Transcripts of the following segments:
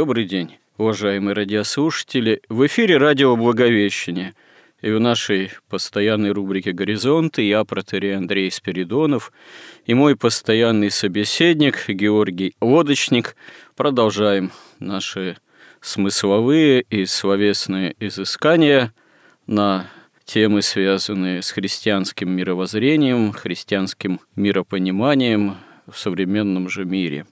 Добрый день, уважаемые радиослушатели. В эфире радио «Благовещение». И в нашей постоянной рубрике «Горизонты» я, протерей Андрей Спиридонов, и мой постоянный собеседник Георгий Лодочник продолжаем наши смысловые и словесные изыскания на темы, связанные с христианским мировоззрением, христианским миропониманием в современном же мире.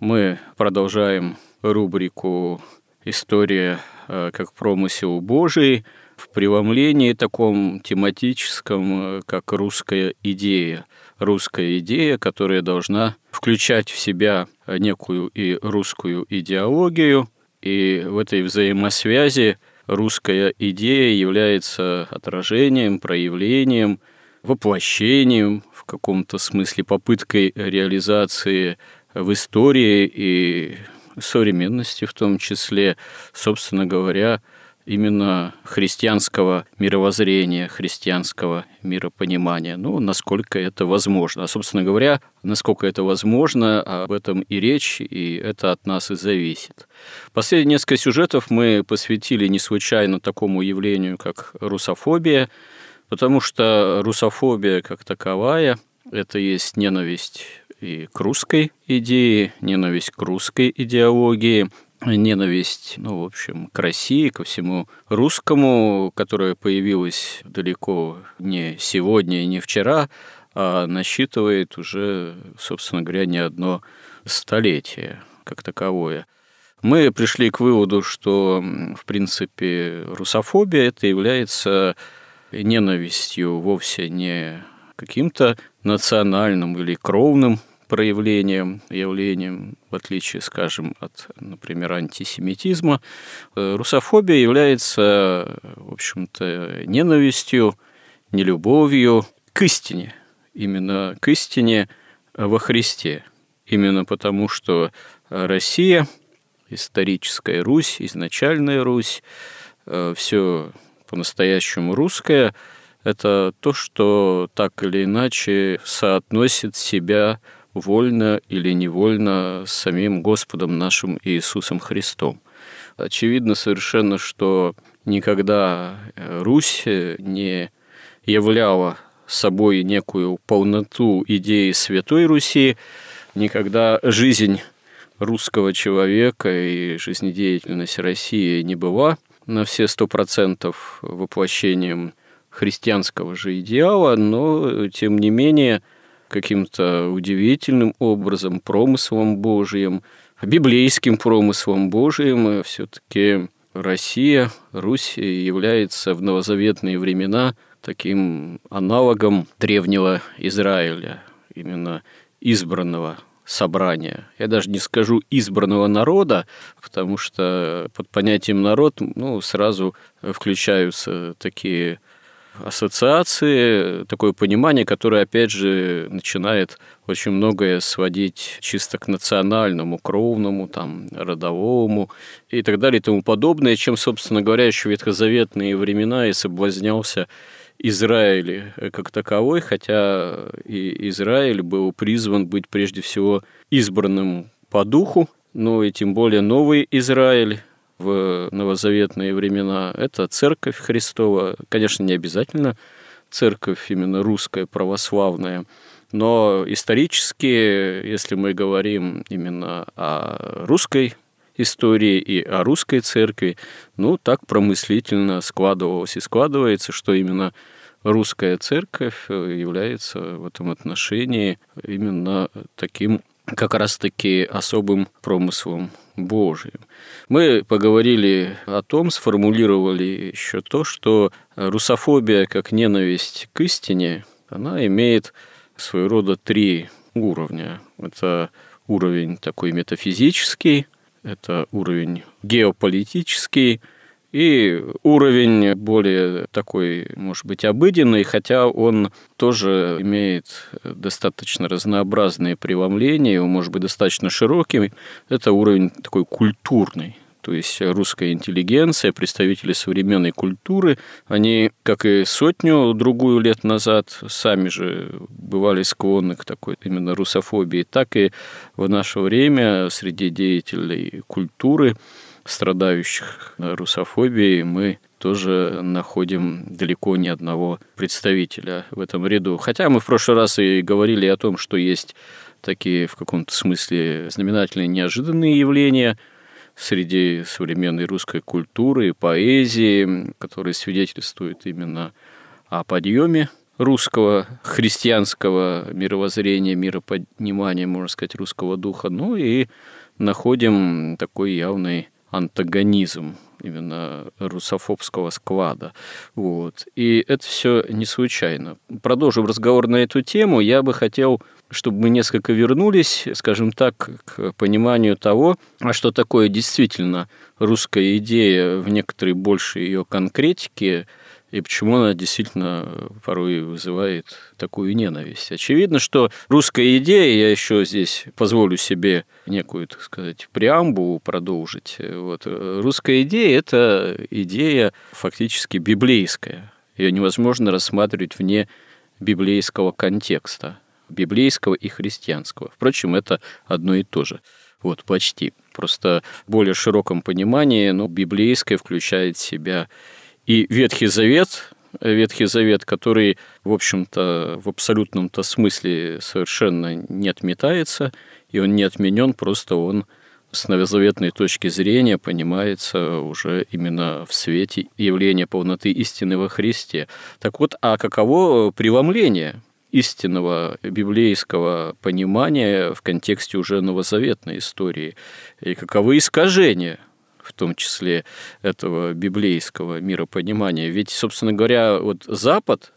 Мы продолжаем рубрику «История э, как промысел Божий» в преломлении таком тематическом, э, как русская идея. Русская идея, которая должна включать в себя некую и русскую идеологию, и в этой взаимосвязи русская идея является отражением, проявлением, воплощением, в каком-то смысле попыткой реализации в истории и современности в том числе, собственно говоря, именно христианского мировоззрения, христианского миропонимания. Ну, насколько это возможно. А, собственно говоря, насколько это возможно, об этом и речь, и это от нас и зависит. Последние несколько сюжетов мы посвятили не случайно такому явлению, как русофобия, потому что русофобия как таковая – это есть ненависть и к русской идее, ненависть к русской идеологии, ненависть, ну, в общем, к России, ко всему русскому, которая появилась далеко не сегодня и не вчера, а насчитывает уже, собственно говоря, не одно столетие как таковое. Мы пришли к выводу, что, в принципе, русофобия это является ненавистью вовсе не каким-то национальным или кровным проявлением, явлением, в отличие, скажем, от, например, антисемитизма, э, русофобия является, в общем-то, ненавистью, нелюбовью к истине, именно к истине во Христе. Именно потому, что Россия, историческая Русь, изначальная Русь, э, все по-настоящему русское – это то, что так или иначе соотносит себя вольно или невольно с самим Господом нашим Иисусом Христом. Очевидно совершенно, что никогда Русь не являла собой некую полноту идеи Святой Руси, никогда жизнь русского человека и жизнедеятельность России не была на все сто процентов воплощением христианского же идеала, но, тем не менее, каким-то удивительным образом, промыслом Божиим, библейским промыслом Божиим все-таки Россия, Русь является в новозаветные времена таким аналогом древнего Израиля, именно избранного собрания. Я даже не скажу избранного народа, потому что под понятием народ ну, сразу включаются такие ассоциации, такое понимание, которое, опять же, начинает очень многое сводить чисто к национальному, кровному, там, родовому и так далее и тому подобное, чем, собственно говоря, еще ветхозаветные времена и соблазнялся Израиль как таковой, хотя и Израиль был призван быть прежде всего избранным по духу, но и тем более новый Израиль, в новозаветные времена, это церковь Христова, конечно, не обязательно церковь именно русская, православная, но исторически, если мы говорим именно о русской истории и о русской церкви, ну, так промыслительно складывалось и складывается, что именно русская церковь является в этом отношении именно таким как раз-таки особым промыслом Божиим. Мы поговорили о том, сформулировали еще то, что русофобия как ненависть к истине, она имеет своего рода три уровня. Это уровень такой метафизический, это уровень геополитический и уровень более такой, может быть, обыденный, хотя он тоже имеет достаточно разнообразные преломления, его может быть достаточно широким. Это уровень такой культурный то есть русская интеллигенция, представители современной культуры, они, как и сотню-другую лет назад, сами же бывали склонны к такой именно русофобии, так и в наше время среди деятелей культуры, страдающих русофобией, мы тоже находим далеко не одного представителя в этом ряду. Хотя мы в прошлый раз и говорили о том, что есть такие в каком-то смысле знаменательные неожиданные явления – среди современной русской культуры и поэзии, которые свидетельствуют именно о подъеме русского христианского мировоззрения, миропонимания, можно сказать, русского духа, ну и находим такой явный антагонизм именно русофобского склада. Вот. И это все не случайно. Продолжим разговор на эту тему. Я бы хотел чтобы мы несколько вернулись, скажем так, к пониманию того, а что такое действительно русская идея в некоторой большей ее конкретике, и почему она действительно порой вызывает такую ненависть. Очевидно, что русская идея, я еще здесь позволю себе некую, так сказать, преамбу продолжить. Вот, русская идея – это идея фактически библейская. Ее невозможно рассматривать вне библейского контекста библейского и христианского. Впрочем, это одно и то же. Вот, почти. Просто в более широком понимании, но библейское включает в себя и Ветхий Завет, Ветхий Завет, который, в общем-то, в абсолютном-то смысле совершенно не отметается, и он не отменен, просто он с новозаветной точки зрения понимается уже именно в свете явления полноты истины во Христе. Так вот, а каково преломление истинного библейского понимания в контексте уже новозаветной истории, и каковы искажения в том числе этого библейского миропонимания. Ведь, собственно говоря, вот Запад,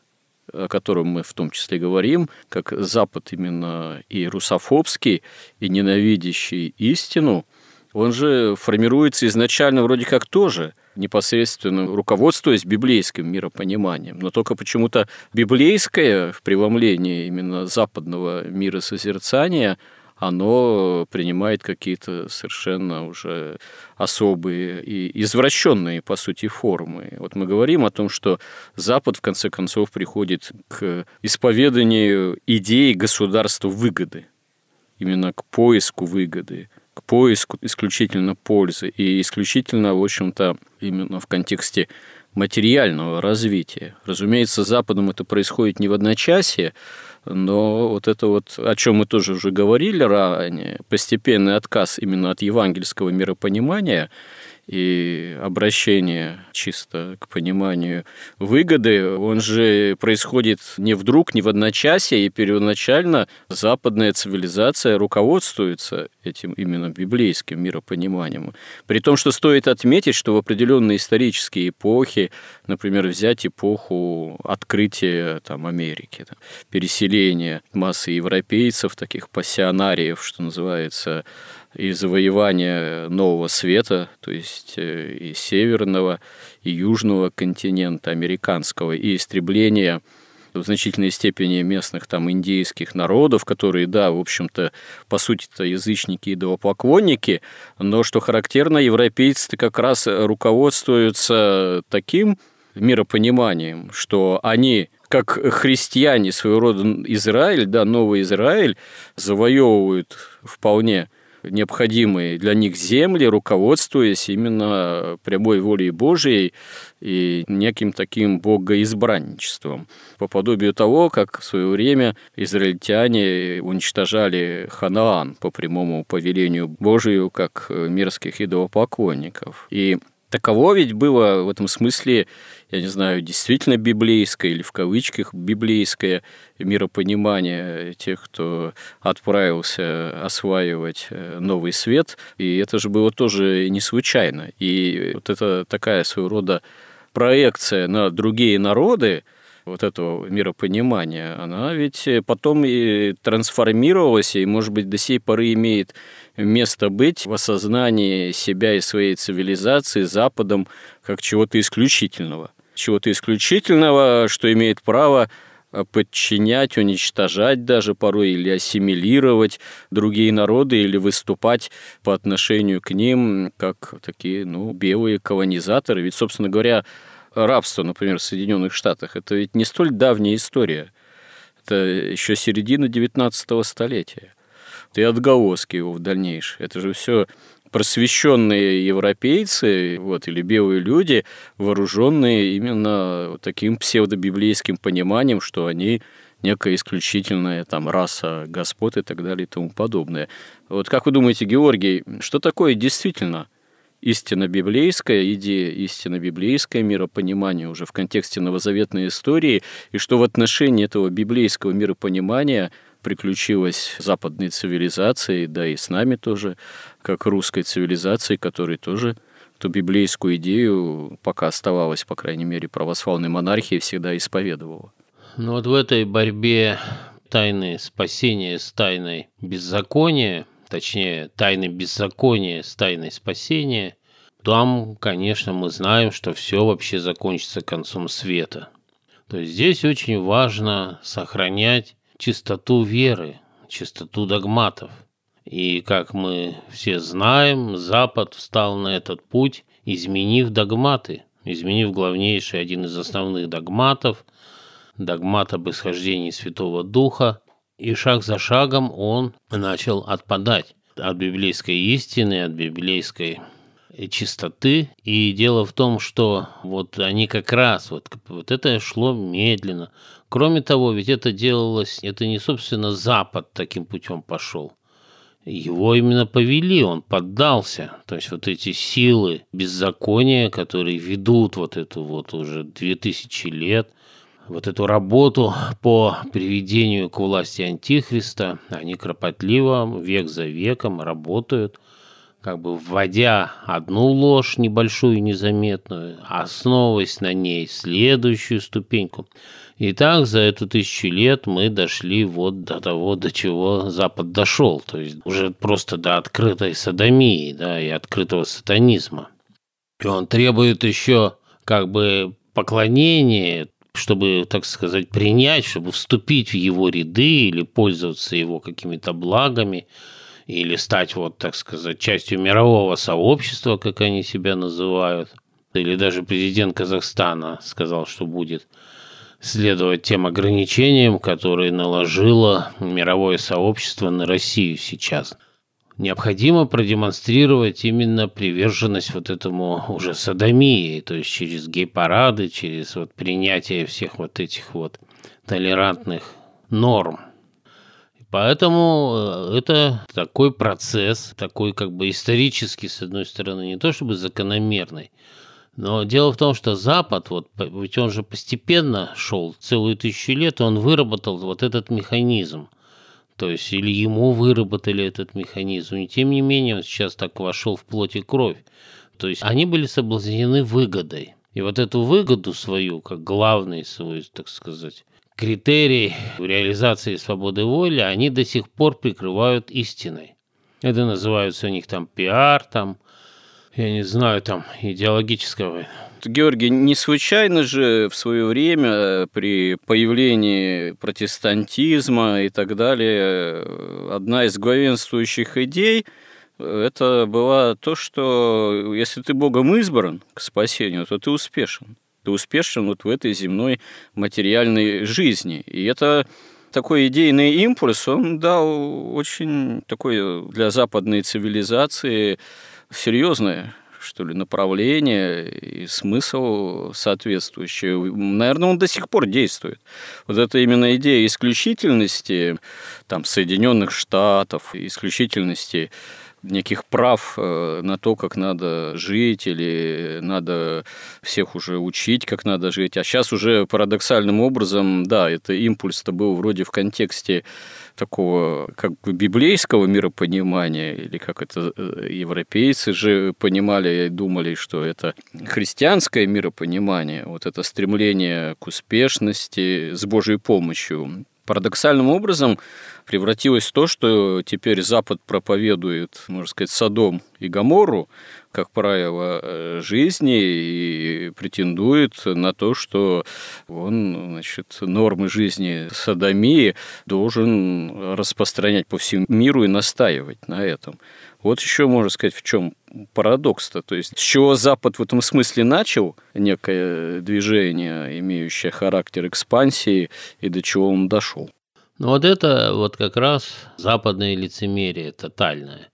о котором мы в том числе говорим, как Запад именно и русофобский, и ненавидящий истину, он же формируется изначально вроде как тоже непосредственно руководствуясь библейским миропониманием. Но только почему-то библейское в преломлении именно западного мира созерцания оно принимает какие-то совершенно уже особые и извращенные, по сути, формы. Вот мы говорим о том, что Запад, в конце концов, приходит к исповеданию идеи государства выгоды, именно к поиску выгоды, к поиску исключительно пользы и исключительно, в общем-то, именно в контексте материального развития. Разумеется, Западом это происходит не в одночасье, но вот это вот, о чем мы тоже уже говорили ранее, постепенный отказ именно от евангельского миропонимания – и обращение чисто к пониманию выгоды, он же происходит не вдруг, не в одночасье, и первоначально западная цивилизация руководствуется этим именно библейским миропониманием. При том, что стоит отметить, что в определенные исторические эпохи, например, взять эпоху открытия там, Америки, там, переселения массы европейцев, таких пассионариев, что называется, и завоевания нового света, то есть э, и северного, и южного континента американского, и истребления в значительной степени местных там индейских народов, которые, да, в общем-то, по сути-то язычники и идолопоклонники, но, что характерно, европейцы как раз руководствуются таким миропониманием, что они как христиане своего рода Израиль, да, новый Израиль, завоевывают вполне необходимые для них земли, руководствуясь именно прямой волей Божией и неким таким богоизбранничеством. По подобию того, как в свое время израильтяне уничтожали Ханаан по прямому повелению Божию, как мирских идолопоклонников. И таково ведь было в этом смысле, я не знаю, действительно библейское или в кавычках библейское миропонимание тех, кто отправился осваивать э, новый свет. И это же было тоже не случайно. И вот это такая своего рода проекция на другие народы, вот этого миропонимания, она ведь потом и трансформировалась, и, может быть, до сей поры имеет место быть в осознании себя и своей цивилизации Западом как чего-то исключительного. Чего-то исключительного, что имеет право подчинять, уничтожать даже порой или ассимилировать другие народы или выступать по отношению к ним как такие, ну, белые колонизаторы. Ведь, собственно говоря, рабство, например, в Соединенных Штатах, это ведь не столь давняя история. Это еще середина 19 столетия. И отголоски его в дальнейшем. Это же все просвещенные европейцы вот, или белые люди, вооруженные именно таким псевдобиблейским пониманием, что они некая исключительная там раса господ и так далее и тому подобное. Вот как вы думаете, Георгий, что такое действительно – истинно библейская идея, истинно библейское миропонимание уже в контексте новозаветной истории, и что в отношении этого библейского миропонимания приключилось западной цивилизации, да и с нами тоже, как русской цивилизации, которой тоже ту библейскую идею, пока оставалась, по крайней мере, православной монархии, всегда исповедовала. Ну вот в этой борьбе тайны спасения с тайной беззакония точнее, тайны беззакония с тайной спасения, там, конечно, мы знаем, что все вообще закончится концом света. То есть здесь очень важно сохранять чистоту веры, чистоту догматов. И, как мы все знаем, Запад встал на этот путь, изменив догматы, изменив главнейший один из основных догматов, догмат об исхождении Святого Духа, и шаг за шагом он начал отпадать от библейской истины, от библейской чистоты. И дело в том, что вот они как раз, вот, вот это шло медленно. Кроме того, ведь это делалось, это не, собственно, Запад таким путем пошел. Его именно повели, он поддался. То есть вот эти силы беззакония, которые ведут вот эту вот уже две тысячи лет, вот эту работу по приведению к власти Антихриста, они кропотливо, век за веком работают, как бы вводя одну ложь небольшую, незаметную, основываясь на ней следующую ступеньку. И так за эту тысячу лет мы дошли вот до того, до чего Запад дошел, то есть уже просто до открытой садомии, да, и открытого сатанизма. И он требует еще как бы поклонения чтобы, так сказать, принять, чтобы вступить в его ряды или пользоваться его какими-то благами, или стать, вот, так сказать, частью мирового сообщества, как они себя называют. Или даже президент Казахстана сказал, что будет следовать тем ограничениям, которые наложило мировое сообщество на Россию сейчас – необходимо продемонстрировать именно приверженность вот этому уже садомии, то есть через гей-парады, через вот принятие всех вот этих вот толерантных норм. Поэтому э, это такой процесс, такой как бы исторический, с одной стороны, не то чтобы закономерный, но дело в том, что Запад, вот, ведь он же постепенно шел целую тысячу лет, он выработал вот этот механизм – то есть или ему выработали этот механизм, и тем не менее он сейчас так вошел в плоть и кровь. То есть они были соблазнены выгодой. И вот эту выгоду свою, как главный свой, так сказать, критерий реализации свободы воли, они до сих пор прикрывают истиной. Это называется у них там пиар, там, я не знаю, там идеологического Георгий, не случайно же в свое время э, при появлении протестантизма и так далее э, одна из главенствующих идей э, это была то, что если ты Богом избран к спасению, то ты успешен. Ты успешен вот в этой земной материальной жизни. И это такой идейный импульс, он дал очень такой для западной цивилизации серьезное что ли, направление и смысл соответствующий. Наверное, он до сих пор действует. Вот это именно идея исключительности там, Соединенных Штатов, исключительности неких прав э, на то, как надо жить, или надо всех уже учить, как надо жить. А сейчас уже парадоксальным образом, да, это импульс-то был вроде в контексте такого как бы библейского миропонимания, или как это э, европейцы же понимали и думали, что это христианское миропонимание, вот это стремление к успешности с Божьей помощью. Парадоксальным образом превратилось то, что теперь Запад проповедует, можно сказать, Содом и Гамору, как правило, э, жизни и претендует на то, что он значит, нормы жизни садомии должен распространять по всему миру и настаивать на этом. Вот еще можно сказать, в чем парадокс-то. То есть, с чего Запад в этом смысле начал некое движение, имеющее характер экспансии, и до чего он дошел. Ну вот это вот как раз западное лицемерие тотальное.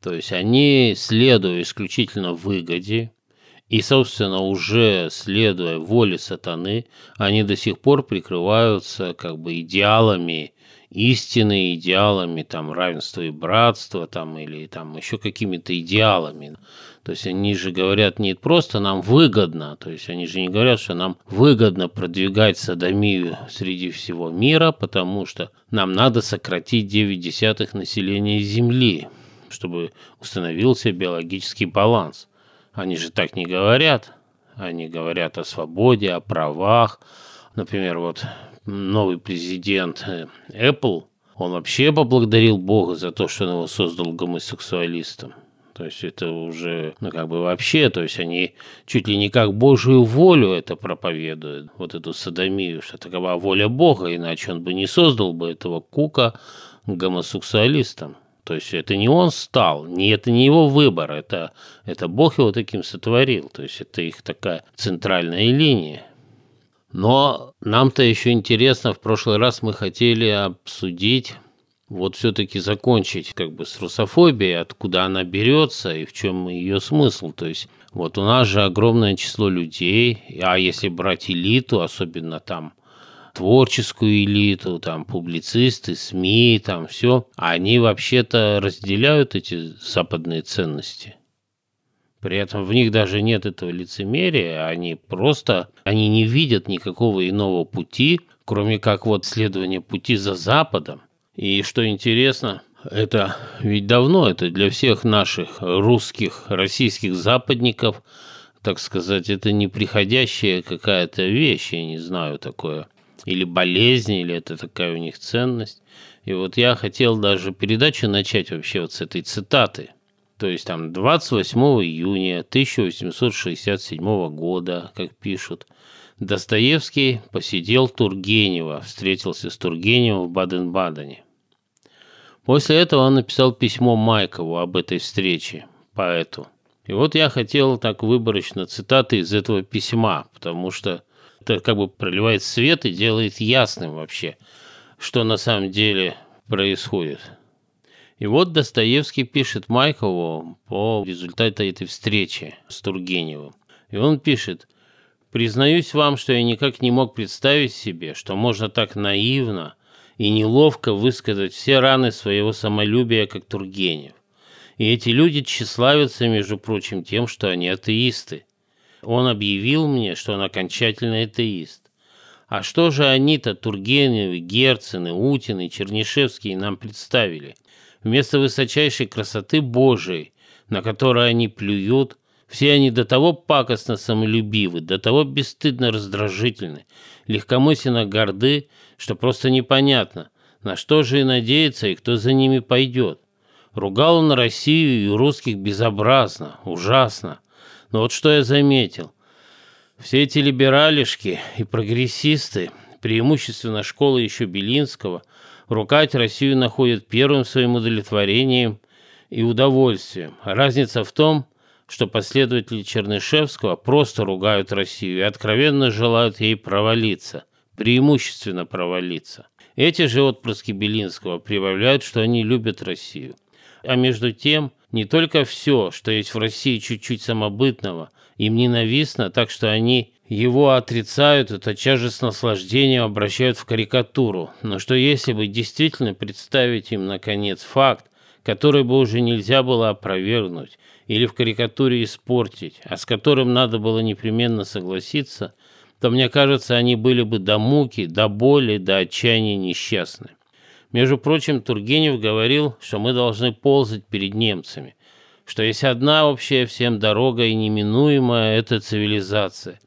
То есть они, следуя исключительно выгоде, и, собственно, уже следуя воле сатаны, они до сих пор прикрываются как бы идеалами истины, идеалами там равенства и братства, там или там еще какими-то идеалами. То есть они же говорят не просто нам выгодно, то есть они же не говорят, что нам выгодно продвигать садомию среди всего мира, потому что нам надо сократить 9 десятых населения Земли, чтобы установился биологический баланс. Они же так не говорят. Они говорят о свободе, о правах. Например, вот новый президент э, Apple, он вообще поблагодарил Бога за то, что он его создал гомосексуалистом. То есть это уже, ну как бы вообще, то есть они чуть ли не как Божию волю это проповедуют, вот эту садомию, что такова воля Бога, иначе он бы не создал бы этого Кука гомосексуалистом. То есть это не он стал, не, это не его выбор, это, это Бог его таким сотворил. То есть это их такая центральная линия. Но нам-то еще интересно, в прошлый раз мы хотели обсудить вот все-таки закончить как бы с русофобией, откуда она берется и в чем ее смысл. То есть вот у нас же огромное число людей, а если брать элиту, особенно там творческую элиту, там публицисты, СМИ, там все, они вообще-то разделяют эти западные ценности. При этом в них даже нет этого лицемерия, они просто, они не видят никакого иного пути, кроме как вот следование пути за Западом. И что интересно, это ведь давно, это для всех наших русских, российских западников, так сказать, это неприходящая какая-то вещь, я не знаю, такое, или болезнь, или это такая у них ценность. И вот я хотел даже передачу начать вообще вот с этой цитаты. То есть там 28 июня 1867 года, как пишут, Достоевский посидел Тургенева, встретился с Тургеневым в Баден-Бадене. После этого он написал письмо Майкову об этой встрече, поэту. И вот я хотел так выборочно цитаты из этого письма, потому что это как бы проливает свет и делает ясным вообще, что на самом деле происходит. И вот Достоевский пишет Майкову по результату этой встречи с Тургеневым. И он пишет, «Признаюсь вам, что я никак не мог представить себе, что можно так наивно – и неловко высказать все раны своего самолюбия, как Тургенев. И эти люди тщеславятся, между прочим, тем, что они атеисты. Он объявил мне, что он окончательно атеист. А что же они-то, Тургеневы, Герцены, Утины, Чернишевские, нам представили? Вместо высочайшей красоты Божией, на которой они плюют, все они до того пакостно самолюбивы, до того бесстыдно раздражительны, легкомысленно горды, что просто непонятно, на что же и надеяться и кто за ними пойдет. Ругал он Россию и русских безобразно, ужасно. Но вот что я заметил. Все эти либералишки и прогрессисты, преимущественно школы еще Белинского, ругать Россию находят первым своим удовлетворением и удовольствием. разница в том, что последователи Чернышевского просто ругают Россию и откровенно желают ей провалиться – преимущественно провалиться. Эти же отпрыски Белинского прибавляют, что они любят Россию. А между тем, не только все, что есть в России чуть-чуть самобытного, им ненавистно, так что они его отрицают же с наслаждением обращают в карикатуру. Но что если бы действительно представить им, наконец, факт, который бы уже нельзя было опровергнуть или в карикатуре испортить, а с которым надо было непременно согласиться, то, мне кажется, они были бы до муки, до боли, до отчаяния несчастны. Между прочим, Тургенев говорил, что мы должны ползать перед немцами, что есть одна общая всем дорога и неминуемая – это цивилизация,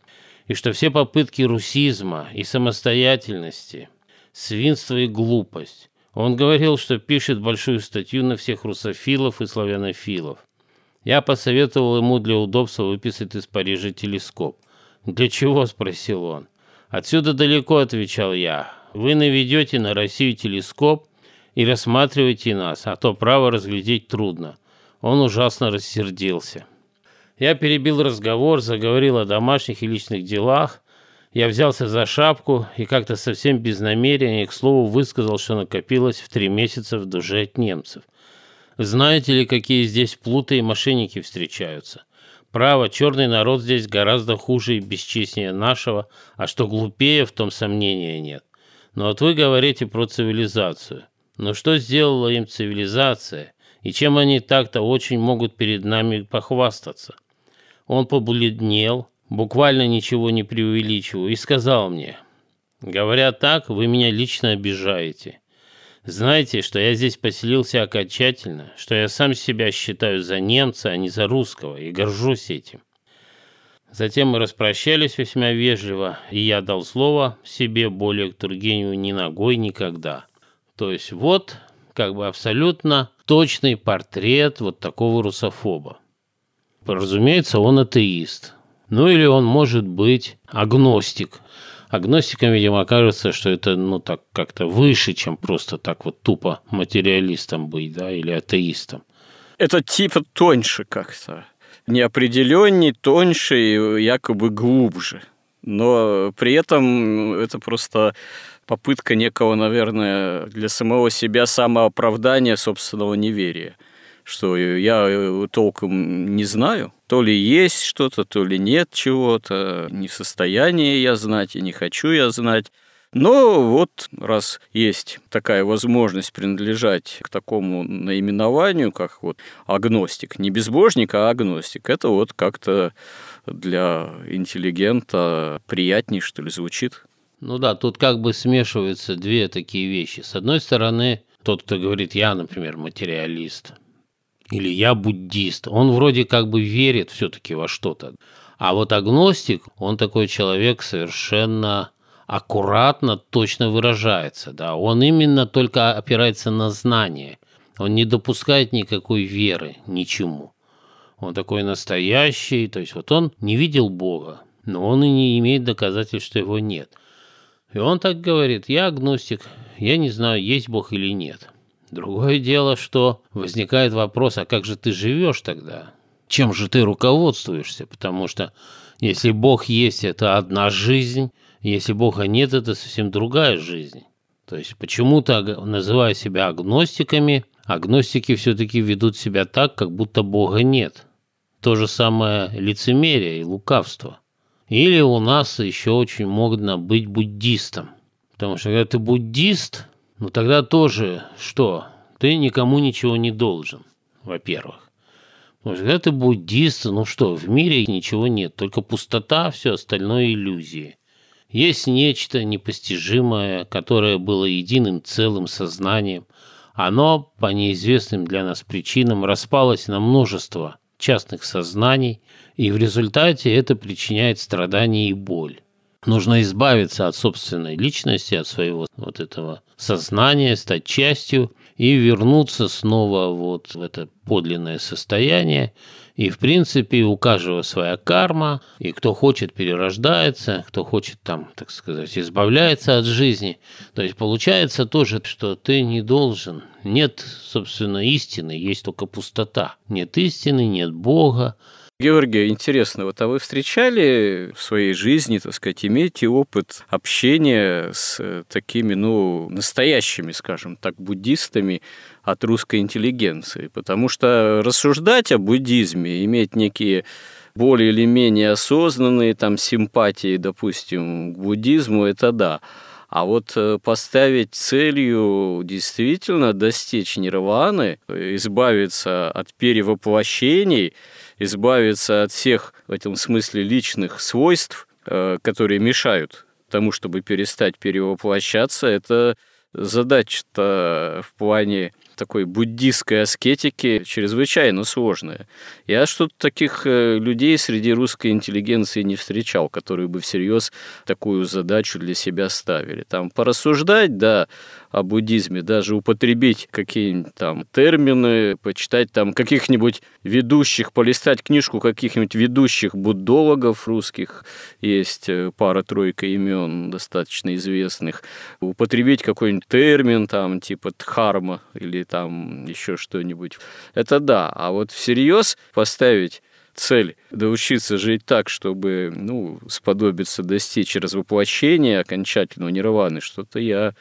и что все попытки русизма и самостоятельности – свинство и глупость, он говорил, что пишет большую статью на всех русофилов и славянофилов. Я посоветовал ему для удобства выписать из Парижа телескоп. «Для чего?» – спросил он. «Отсюда далеко», – отвечал я. «Вы наведете на Россию телескоп и рассматривайте нас, а то право разглядеть трудно». Он ужасно рассердился. Я перебил разговор, заговорил о домашних и личных делах, я взялся за шапку и как-то совсем без намерения, к слову, высказал, что накопилось в три месяца в душе от немцев. Знаете ли, какие здесь плуты и мошенники встречаются? Право, черный народ здесь гораздо хуже и бесчестнее нашего, а что глупее, в том сомнения нет. Но вот вы говорите про цивилизацию. Но что сделала им цивилизация, и чем они так-то очень могут перед нами похвастаться? Он побледнел, буквально ничего не преувеличиваю, и сказал мне, «Говоря так, вы меня лично обижаете. Знаете, что я здесь поселился окончательно, что я сам себя считаю за немца, а не за русского, и горжусь этим». Затем мы распрощались весьма вежливо, и я дал слово себе более к Тургеневу ни ногой никогда. То есть вот как бы абсолютно точный портрет вот такого русофоба. Разумеется, он атеист, ну или он может быть агностик. Агностикам, видимо, кажется, что это, ну, так как-то выше, чем просто так вот тупо материалистом быть, да, или атеистом. Это типа тоньше как-то. Неопределенней, тоньше и якобы глубже. Но при этом это просто попытка некого, наверное, для самого себя самооправдания собственного неверия – что я э, толком не знаю. То ли есть что-то, то ли нет чего-то. Не в состоянии я знать и не хочу я знать. Но вот раз есть такая возможность принадлежать к такому наименованию, как вот агностик, не безбожник, а агностик, это вот как-то для интеллигента приятнее, что ли, звучит. Ну да, тут как бы смешиваются две такие вещи. С одной стороны, тот, кто говорит, я, например, материалист, или я буддист. Он вроде как бы верит все-таки во что-то. А вот агностик, он такой человек совершенно аккуратно, точно выражается. Да? Он именно только опирается на знание. Он не допускает никакой веры ничему. Он такой настоящий, то есть вот он не видел Бога, но он и не имеет доказательств, что его нет. И он так говорит, я агностик, я не знаю, есть Бог или нет. Другое дело, что возникает вопрос, а как же ты живешь тогда? Чем же ты руководствуешься? Потому что если Бог есть, это одна жизнь, если Бога нет, это совсем другая жизнь. То есть почему-то, называя себя агностиками, агностики все-таки ведут себя так, как будто Бога нет. То же самое лицемерие и лукавство. Или у нас еще очень модно быть буддистом. Потому что когда ты буддист, ну тогда тоже что? Ты никому ничего не должен, во-первых. Потому что когда ты буддист, ну что, в мире ничего нет, только пустота, все остальное иллюзии. Есть нечто непостижимое, которое было единым целым сознанием. Оно, по неизвестным для нас причинам, распалось на множество частных сознаний, и в результате это причиняет страдания и боль. Нужно избавиться от собственной личности, от своего вот этого сознания, стать частью и вернуться снова вот в это подлинное состояние. И, в принципе, у каждого своя карма, и кто хочет, перерождается, кто хочет там, так сказать, избавляется от жизни. То есть получается тоже, что ты не должен. Нет, собственно, истины, есть только пустота. Нет истины, нет Бога, Георгий, интересно, вот а вы встречали в своей жизни, так сказать, имеете опыт общения с э, такими, ну, настоящими, скажем так, буддистами от русской интеллигенции? Потому что рассуждать о буддизме, иметь некие более или менее осознанные там симпатии, допустим, к буддизму, это да. А вот э, поставить целью действительно достичь нирваны, избавиться от перевоплощений, избавиться от всех в этом смысле личных свойств, э, которые мешают тому, чтобы перестать перевоплощаться, это задача-то в плане такой буддистской аскетики чрезвычайно сложная. Я что-то таких э, людей среди русской интеллигенции не встречал, которые бы всерьез такую задачу для себя ставили. Там порассуждать, да, о буддизме, даже употребить какие-нибудь там термины, почитать там каких-нибудь ведущих, полистать книжку каких-нибудь ведущих буддологов русских, есть э, пара-тройка имен достаточно известных, употребить какой-нибудь термин там типа дхарма или там еще что-нибудь. Это да, а вот всерьез поставить цель доучиться жить так, чтобы ну, сподобиться достичь развоплощения окончательного нирваны, что-то я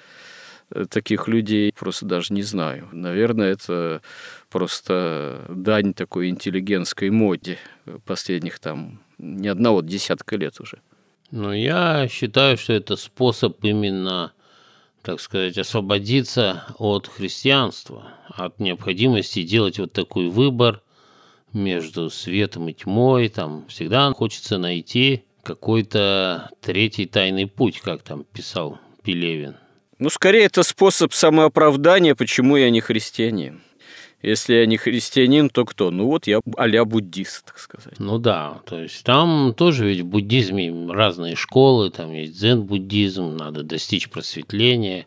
таких людей просто даже не знаю. Наверное, это просто дань такой интеллигентской моде последних там ни одного десятка лет уже. Ну, я считаю, что это способ именно так сказать, освободиться от христианства, от необходимости делать вот такой выбор между светом и тьмой. Там всегда хочется найти какой-то третий тайный путь, как там писал Пелевин. Ну, скорее, это способ самооправдания, почему я не христианин. Если я не христианин, то кто? Ну вот я а буддист, так сказать. Ну да, то есть там тоже ведь в буддизме разные школы, там есть дзен-буддизм, надо достичь просветления,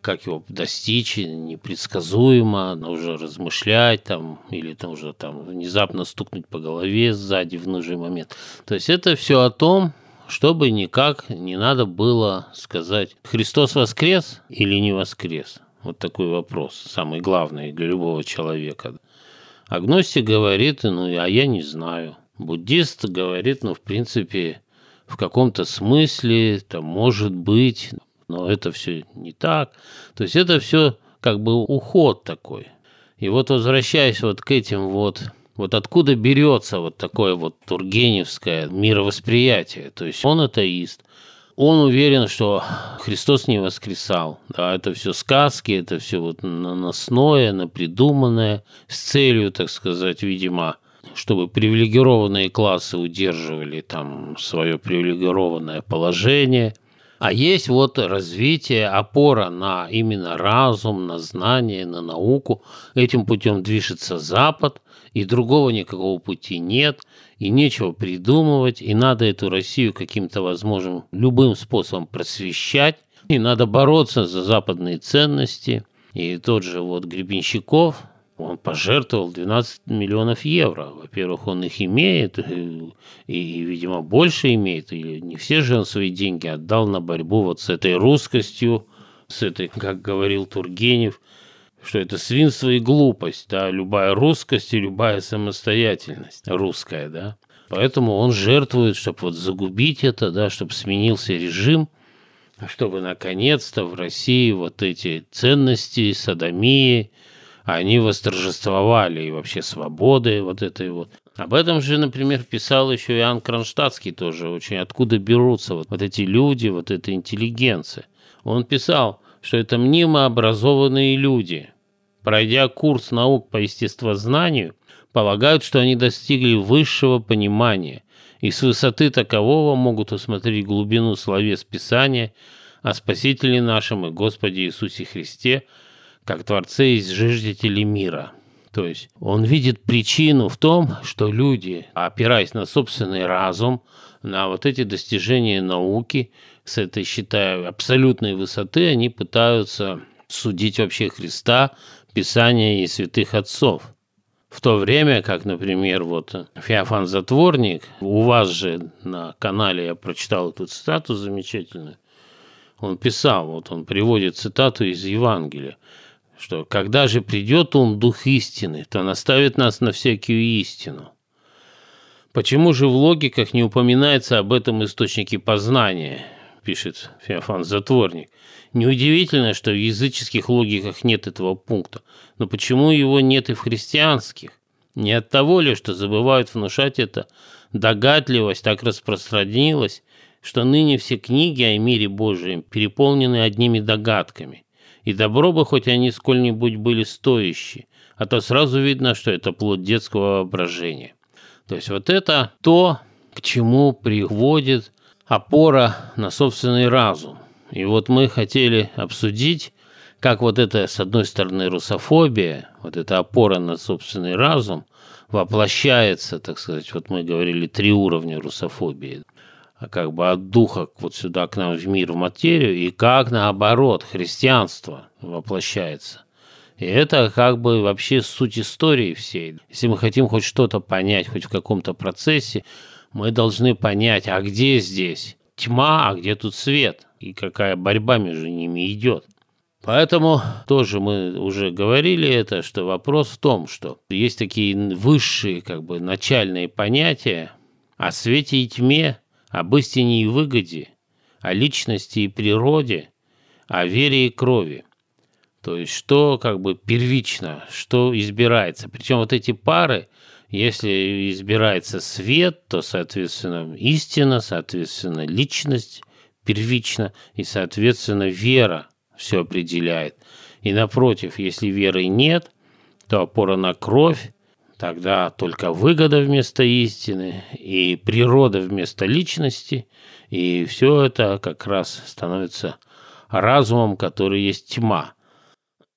как его достичь, непредсказуемо, уже размышлять там, или там уже там внезапно стукнуть по голове сзади в нужный момент. То есть это все о том, чтобы никак не надо было сказать «Христос воскрес» или «не воскрес». Вот такой вопрос, самый главный для любого человека. Агностик говорит, ну, а я не знаю. Буддист говорит, ну, в принципе, в каком-то смысле, там, может быть, но это все не так. То есть это все как бы уход такой. И вот возвращаясь вот к этим вот вот откуда берется вот такое вот тургеневское мировосприятие. То есть он атеист, он уверен, что Христос не воскресал. Да, это все сказки, это все вот наносное, напридуманное, с целью, так сказать, видимо, чтобы привилегированные классы удерживали там свое привилегированное положение. А есть вот развитие, опора на именно разум, на знание, на науку. Этим путем движется Запад, и другого никакого пути нет – и нечего придумывать, и надо эту Россию каким-то возможным любым способом просвещать, и надо бороться за западные ценности. И тот же вот Гребенщиков, он пожертвовал 12 миллионов евро. Во-первых, он их имеет, и, и, видимо, больше имеет. Или не все же он свои деньги отдал на борьбу вот с этой русскостью, с этой, как говорил Тургенев, что это свинство и глупость, да, любая русскость и любая самостоятельность русская, да. Поэтому он жертвует, чтобы вот загубить это, да, чтобы сменился режим, чтобы наконец-то в России вот эти ценности, садомии, они восторжествовали, и вообще свободы вот этой вот. Об этом же, например, писал еще Иоанн Кронштадтский тоже очень, откуда берутся вот, вот эти люди, вот эта интеллигенция. Он писал, что это мнимо образованные люди, пройдя курс наук по естествознанию, полагают, что они достигли высшего понимания и с высоты такового могут усмотреть глубину словес Писания о Спасителе нашем и Господе Иисусе Христе, как Творце и Зжиждителе мира. То есть он видит причину в том, что люди, опираясь на собственный разум, на вот эти достижения науки, с этой, считаю, абсолютной высоты, они пытаются судить вообще Христа, Писания и святых отцов. В то время, как, например, вот Феофан Затворник, у вас же на канале я прочитал эту цитату замечательную, он писал, вот он приводит цитату из Евангелия, что «когда же придет он, Дух истины, то наставит нас на всякую истину». Почему же в логиках не упоминается об этом источнике познания, пишет Феофан Затворник. Неудивительно, что в языческих логиках нет этого пункта. Но почему его нет и в христианских? Не от того ли, что забывают внушать это, догадливость так распространилась, что ныне все книги о мире Божьем переполнены одними догадками, и добро бы хоть они сколь-нибудь были стоящие, а то сразу видно, что это плод детского воображения. То есть вот это то, к чему приводит опора на собственный разум. И вот мы хотели обсудить, как вот это, с одной стороны, русофобия, вот эта опора на собственный разум, воплощается, так сказать, вот мы говорили, три уровня русофобии, как бы от духа вот сюда к нам в мир, в материю, и как наоборот христианство воплощается. И это как бы вообще суть истории всей. Если мы хотим хоть что-то понять, хоть в каком-то процессе, мы должны понять, а где здесь тьма, а где тут свет, и какая борьба между ними идет. Поэтому тоже мы уже говорили это, что вопрос в том, что есть такие высшие как бы начальные понятия о свете и тьме, об истине и выгоде, о личности и природе, о вере и крови. То есть что как бы первично, что избирается. Причем вот эти пары, если избирается свет, то, соответственно, истина, соответственно, личность первично и, соответственно, вера все определяет. И напротив, если веры нет, то опора на кровь, тогда только выгода вместо истины и природа вместо личности, и все это как раз становится разумом, который есть тьма.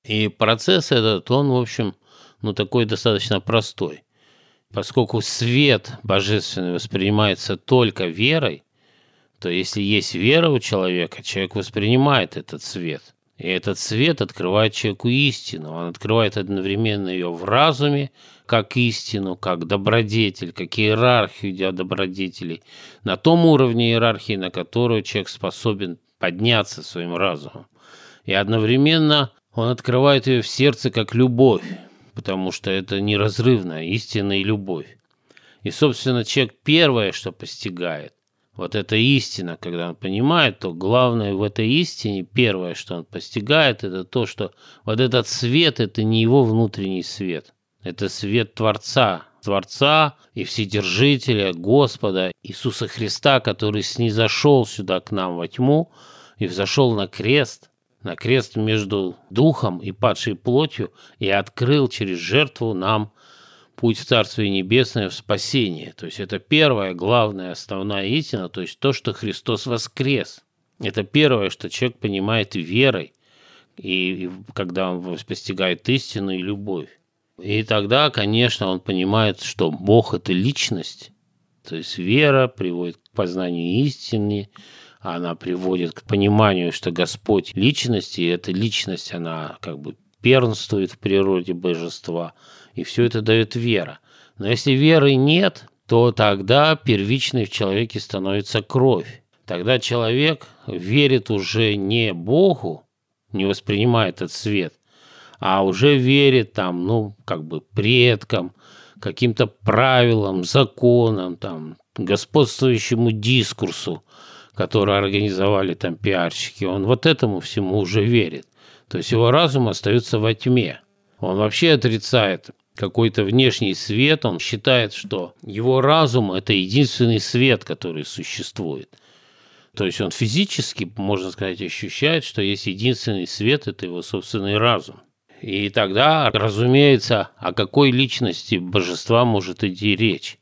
И процесс этот, он, в общем, ну такой достаточно простой. Поскольку свет божественный воспринимается только верой, то если есть вера у человека, человек воспринимает этот свет. И этот свет открывает человеку истину. Он открывает одновременно ее в разуме, как истину, как добродетель, как иерархию добродетелей, на том уровне иерархии, на который человек способен подняться своим разумом. И одновременно он открывает ее в сердце как любовь, потому что это неразрывная истина и любовь. И, собственно, человек первое, что постигает, вот эта истина, когда он понимает, то главное в этой истине, первое, что он постигает, это то, что вот этот свет – это не его внутренний свет. Это свет Творца, Творца и Вседержителя, Господа Иисуса Христа, который снизошел сюда к нам во тьму и взошел на крест, на крест между духом и падшей плотью и открыл через жертву нам путь в Царствие Небесное, в спасение. То есть это первая, главная, основная истина, то есть то, что Христос воскрес. Это первое, что человек понимает верой, и когда он постигает истину и любовь. И тогда, конечно, он понимает, что Бог – это личность, то есть вера приводит к познанию истины, она приводит к пониманию, что Господь – личность, и эта личность, она как бы первенствует в природе божества, и все это дает вера. Но если веры нет, то тогда первичной в человеке становится кровь. Тогда человек верит уже не Богу, не воспринимает этот свет, а уже верит там, ну, как бы предкам, каким-то правилам, законам, там, господствующему дискурсу, который организовали там пиарщики, он вот этому всему уже верит. То есть его разум остается во тьме. Он вообще отрицает какой-то внешний свет, он считает, что его разум – это единственный свет, который существует. То есть он физически, можно сказать, ощущает, что есть единственный свет – это его собственный разум. И тогда, разумеется, о какой личности божества может идти речь?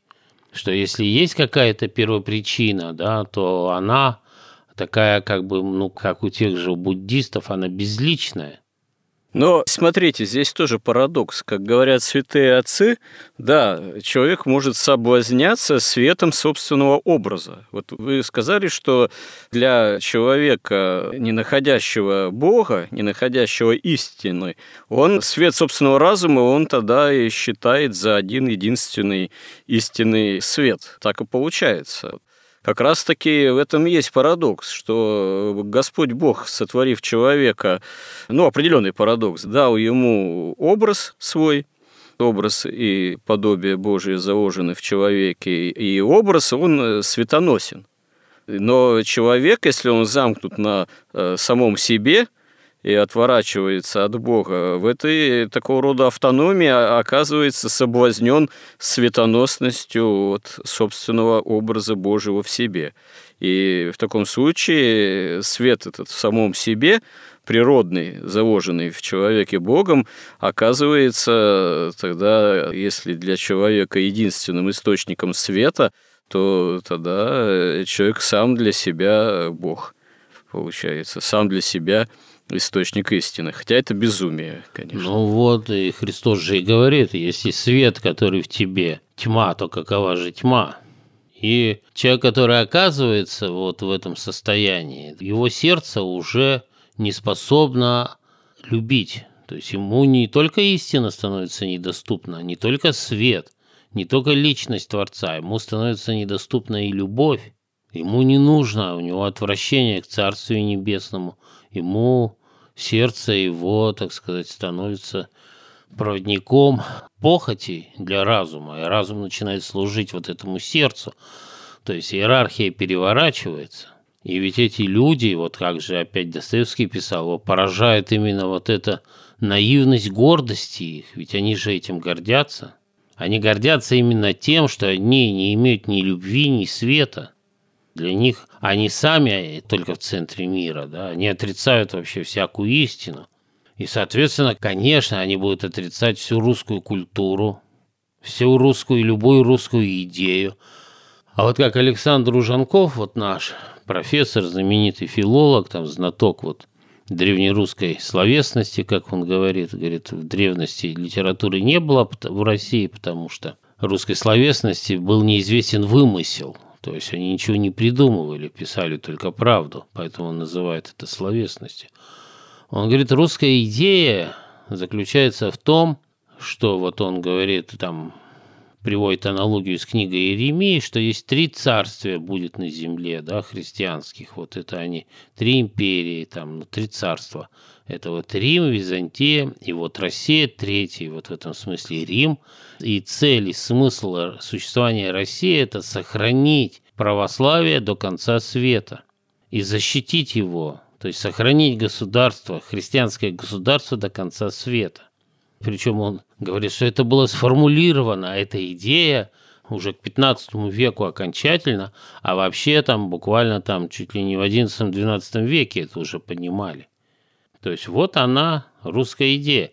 Что если есть какая-то первопричина, да, то она такая, как бы, ну, как у тех же буддистов, она безличная. Но смотрите, здесь тоже парадокс. Как говорят святые отцы, да, человек может соблазняться светом собственного образа. Вот вы сказали, что для человека, не находящего Бога, не находящего истины, он свет собственного разума, он тогда и считает за один единственный истинный свет. Так и получается. Как раз-таки в этом есть парадокс, что Господь Бог, сотворив человека, ну, определенный парадокс, дал ему образ свой, образ и подобие Божие заложены в человеке, и образ, он светоносен. Но человек, если он замкнут на э, самом себе, и отворачивается от Бога, в этой такого рода автономии оказывается соблазнен светоносностью от собственного образа Божьего в себе. И в таком случае свет этот в самом себе, природный, заложенный в человеке Богом, оказывается тогда, если для человека единственным источником света, то тогда человек сам для себя Бог, получается, сам для себя источник истины. Хотя это безумие, конечно. Ну вот, и Христос же и говорит, если свет, который в тебе, тьма, то какова же тьма? И человек, который оказывается вот в этом состоянии, его сердце уже не способно любить. То есть ему не только истина становится недоступна, не только свет, не только личность Творца, ему становится недоступна и любовь. Ему не нужно, у него отвращение к Царствию Небесному, ему сердце его, так сказать, становится проводником похоти для разума, и разум начинает служить вот этому сердцу. То есть иерархия переворачивается. И ведь эти люди, вот как же опять Достоевский писал, его поражает именно вот эта наивность гордости их, ведь они же этим гордятся. Они гордятся именно тем, что они не имеют ни любви, ни света – для них они сами только в центре мира, да, они отрицают вообще всякую истину. И, соответственно, конечно, они будут отрицать всю русскую культуру, всю русскую, любую русскую идею. А вот как Александр Ужанков, вот наш профессор, знаменитый филолог, там, знаток вот древнерусской словесности, как он говорит, говорит, в древности литературы не было в России, потому что русской словесности был неизвестен вымысел – то есть они ничего не придумывали, писали только правду, поэтому он называет это словесностью. Он говорит, русская идея заключается в том, что вот он говорит, там приводит аналогию с книгой Иеремии, что есть три царствия будет на земле, да, христианских, вот это они, три империи, там, ну, три царства. Это вот Рим, Византия и вот Россия, третий, вот в этом смысле Рим. И цель и смысл существования России – это сохранить православие до конца света и защитить его, то есть сохранить государство, христианское государство до конца света. Причем он говорит, что это было сформулировано, эта идея уже к 15 веку окончательно, а вообще там буквально там чуть ли не в 11-12 веке это уже понимали. То есть вот она, русская идея.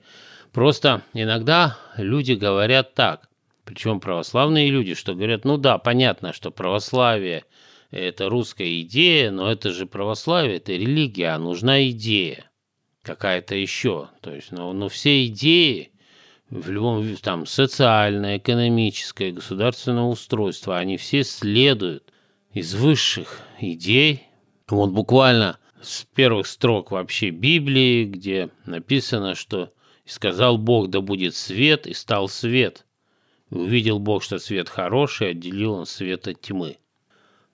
Просто иногда люди говорят так, причем православные люди, что говорят, ну да, понятно, что православие – это русская идея, но это же православие, это религия, а нужна идея какая-то еще. То есть, ну, ну все идеи в любом там социальное, экономическое, государственное устройство, они все следуют из высших идей. Вот буквально с первых строк вообще Библии, где написано, что «И сказал Бог, да будет свет, и стал свет. И увидел Бог, что свет хороший, отделил он свет от тьмы».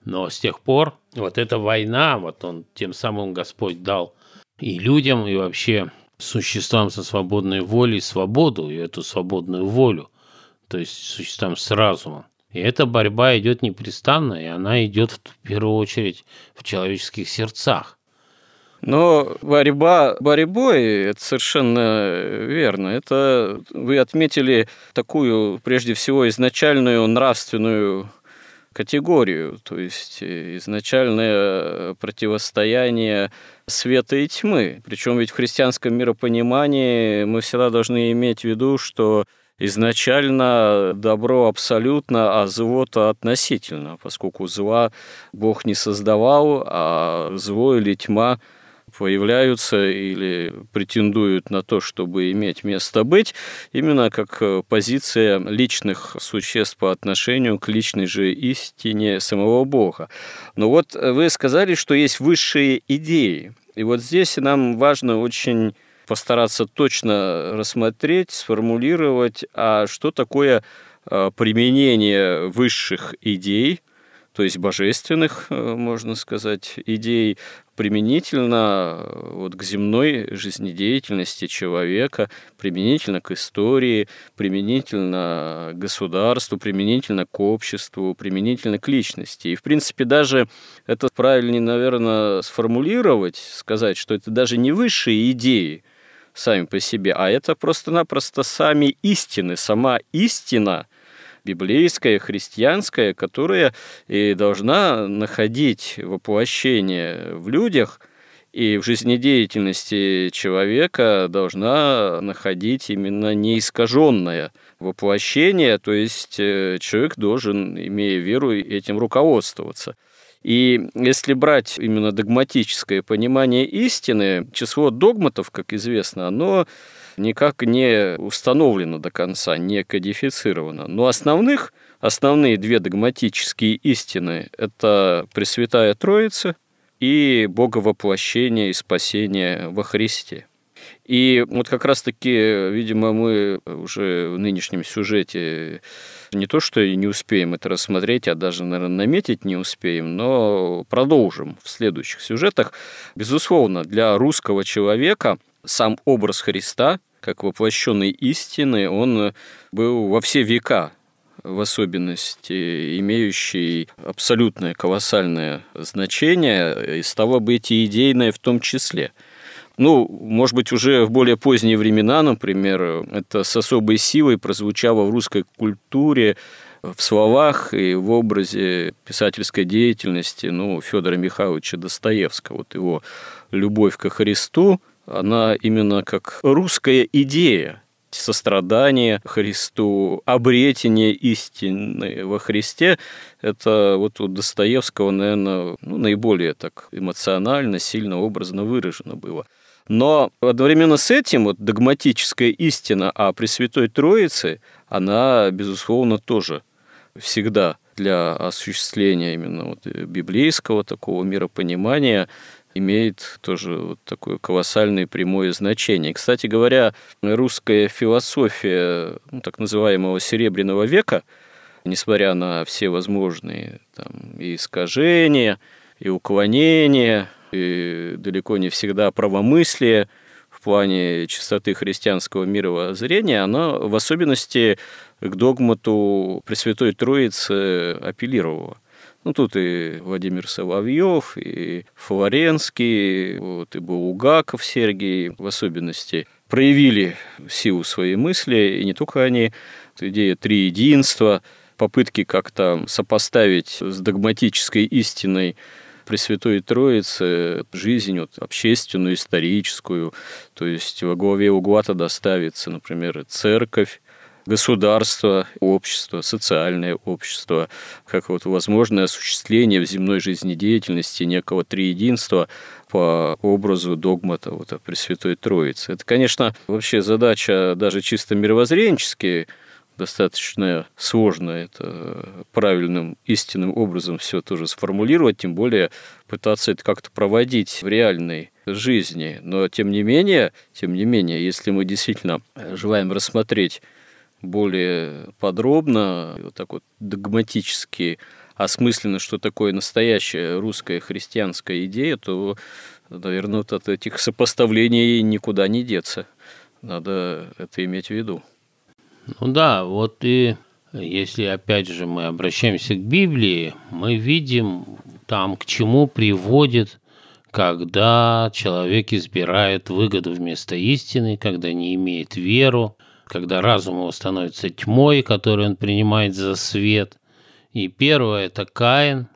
Но с тех пор вот эта война, вот он тем самым Господь дал и людям, и вообще существам со свободной волей свободу, и эту свободную волю, то есть существам с разумом. И эта борьба идет непрестанно, и она идет в первую очередь в человеческих сердцах. Но борьба борьбой, это совершенно верно. Это вы отметили такую, прежде всего, изначальную нравственную категорию, то есть изначальное противостояние света и тьмы. Причем ведь в христианском миропонимании мы всегда должны иметь в виду, что изначально добро абсолютно, а зло-то относительно, поскольку зла Бог не создавал, а зло или тьма – появляются или претендуют на то, чтобы иметь место быть, именно как э, позиция личных существ по отношению к личной же истине самого Бога. Но вот вы сказали, что есть высшие идеи. И вот здесь нам важно очень постараться точно рассмотреть, сформулировать, а что такое э, применение высших идей – то есть божественных, э, можно сказать, идей, применительно э, вот к земной жизнедеятельности человека, применительно к истории, применительно к государству, применительно к обществу, применительно к личности. И, в принципе, даже это правильнее, наверное, сформулировать, сказать, что это даже не высшие идеи сами по себе, а это просто-напросто сами истины, сама истина – библейская, христианская, которая и должна находить воплощение в людях и в жизнедеятельности человека должна находить именно неискаженное воплощение, то есть э, человек должен, имея веру, этим руководствоваться. И если брать именно догматическое понимание истины, число догматов, как известно, оно никак не установлено до конца, не кодифицировано. Но основных, основные две догматические истины – это Пресвятая Троица и Боговоплощение и спасение во Христе. И вот как раз-таки, видимо, мы уже в нынешнем сюжете не то, что не успеем это рассмотреть, а даже, наверное, наметить не успеем, но продолжим в следующих сюжетах. Безусловно, для русского человека сам образ Христа, как воплощенной истины, он был во все века в особенности, имеющий абсолютное колоссальное значение, и стало быть и идейное в том числе. Ну, может быть, уже в более поздние времена, например, это с особой силой прозвучало в русской культуре, в словах и в образе писательской деятельности ну, Федора Михайловича Достоевского. Вот его любовь ко Христу – она именно как русская идея сострадание Христу, обретение истины во Христе, это вот у Достоевского, наверное, ну, наиболее так эмоционально, сильно, образно выражено было. Но одновременно с этим вот догматическая истина о Пресвятой Троице, она, безусловно, тоже всегда для осуществления именно вот библейского такого миропонимания имеет тоже вот такое колоссальное прямое значение. Кстати говоря, русская философия ну, так называемого Серебряного века, несмотря на все возможные там, и искажения, и уклонения, и далеко не всегда правомыслие в плане чистоты христианского мировоззрения, она в особенности к догмату Пресвятой Троицы апеллировала. Ну, тут и Владимир Соловьев, и Флоренский, вот, и Булгаков Сергей в особенности проявили силу своей мысли, и не только они, идея триединства, попытки как-то сопоставить с догматической истиной Пресвятой Троицы жизнь вот, общественную, историческую, то есть во главе угла тогда ставится, например, церковь, государство, общество, социальное общество, как вот возможное осуществление в земной жизнедеятельности некого триединства по образу догмата вот, о Пресвятой Троице. Это, конечно, вообще задача даже чисто мировоззренчески достаточно сложно это правильным, истинным образом все тоже сформулировать, тем более пытаться это как-то проводить в реальной жизни. Но тем не менее, тем не менее, если мы действительно желаем рассмотреть более подробно, вот так вот догматически осмысленно, что такое настоящая русская христианская идея, то, наверное, вот от этих сопоставлений никуда не деться. Надо это иметь в виду. Ну да, вот и если опять же мы обращаемся к Библии, мы видим там, к чему приводит, когда человек избирает выгоду вместо истины, когда не имеет веру, когда разум его становится тьмой, которую он принимает за свет. И первое – это Каин,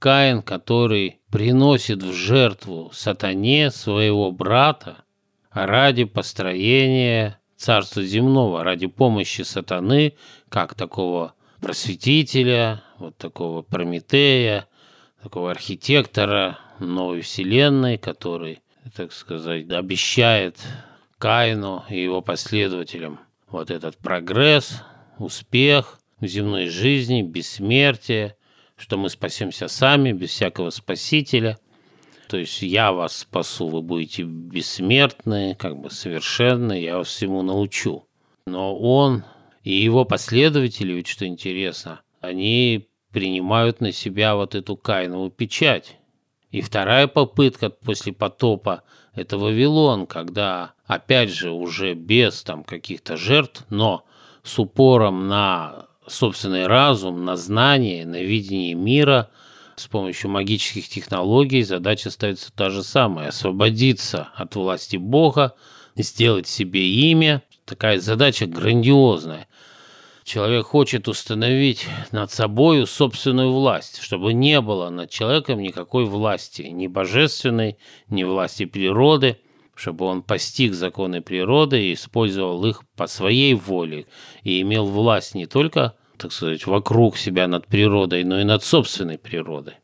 Каин, который приносит в жертву сатане своего брата ради построения царства земного, ради помощи сатаны, как такого просветителя, вот такого Прометея, такого архитектора новой вселенной, который, так сказать, обещает Каину и его последователям вот этот прогресс, успех в земной жизни, бессмертие, что мы спасемся сами, без всякого спасителя. То есть я вас спасу, вы будете бессмертны, как бы совершенны, я вас всему научу. Но он и его последователи, ведь что интересно, они принимают на себя вот эту Каинову печать. И вторая попытка после потопа – это Вавилон, когда, опять же, уже без там каких-то жертв, но с упором на собственный разум, на знание, на видение мира, с помощью магических технологий задача ставится та же самая – освободиться от власти Бога, сделать себе имя. Такая задача грандиозная. Человек хочет установить над собой собственную власть, чтобы не было над человеком никакой власти, ни божественной, ни власти природы, чтобы он постиг законы природы и использовал их по своей воле и имел власть не только, так сказать, вокруг себя над природой, но и над собственной природой.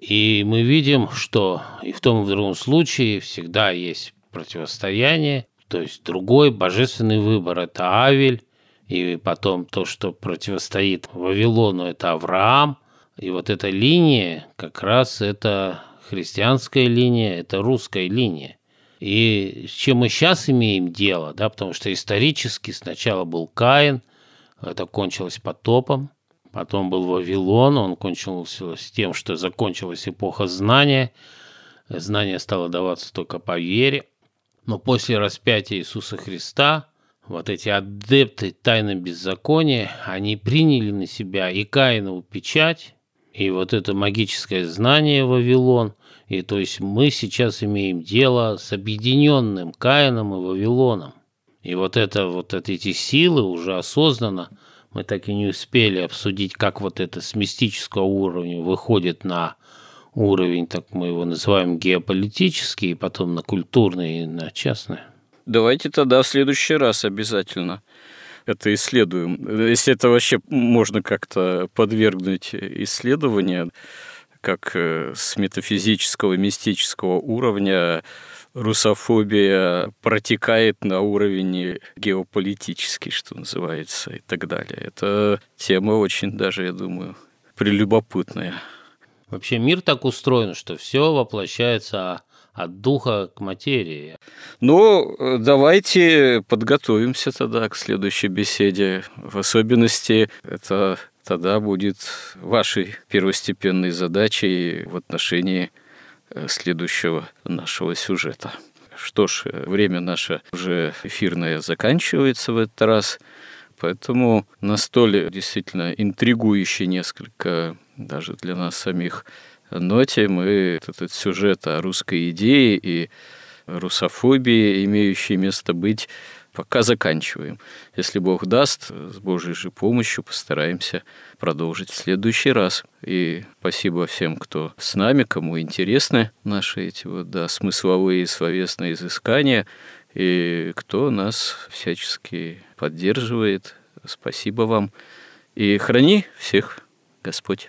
И мы видим, что и в том и в другом случае всегда есть противостояние, то есть другой божественный выбор – это Авель, и потом то, что противостоит Вавилону, это Авраам. И вот эта линия, как раз это христианская линия, это русская линия. И с чем мы сейчас имеем дело, да, потому что исторически сначала был Каин, это кончилось потопом, потом был Вавилон, он кончился с тем, что закончилась эпоха знания, знание стало даваться только по вере, но после распятия Иисуса Христа вот эти адепты тайны беззакония, они приняли на себя и Каинову печать, и вот это магическое знание Вавилон, и то есть мы сейчас имеем дело с объединенным Каином и Вавилоном. И вот это вот эти силы уже осознанно мы так и не успели обсудить, как вот это с мистического уровня выходит на уровень, так мы его называем геополитический, и потом на культурный и на частный. Давайте тогда в следующий раз обязательно это исследуем. Если это вообще можно как-то подвергнуть исследованию, как э, с метафизического, мистического уровня русофобия протекает на уровне геополитический, что называется, и так далее. Это тема очень даже, я думаю, прелюбопытная. Вообще мир так устроен, что все воплощается от духа к материи. Ну, давайте подготовимся тогда к следующей беседе. В особенности это тогда будет вашей первостепенной задачей в отношении э, следующего нашего сюжета. Что ж, время наше уже эфирное заканчивается в этот раз, поэтому на столе действительно интригующий несколько даже для нас самих ноте мы этот сюжет о русской идее и русофобии, имеющей место быть, пока заканчиваем. Если Бог даст, с Божьей же помощью постараемся продолжить в следующий раз. И спасибо всем, кто с нами, кому интересны наши эти вот, да, смысловые и словесные изыскания, и кто нас всячески поддерживает. Спасибо вам. И храни всех Господь.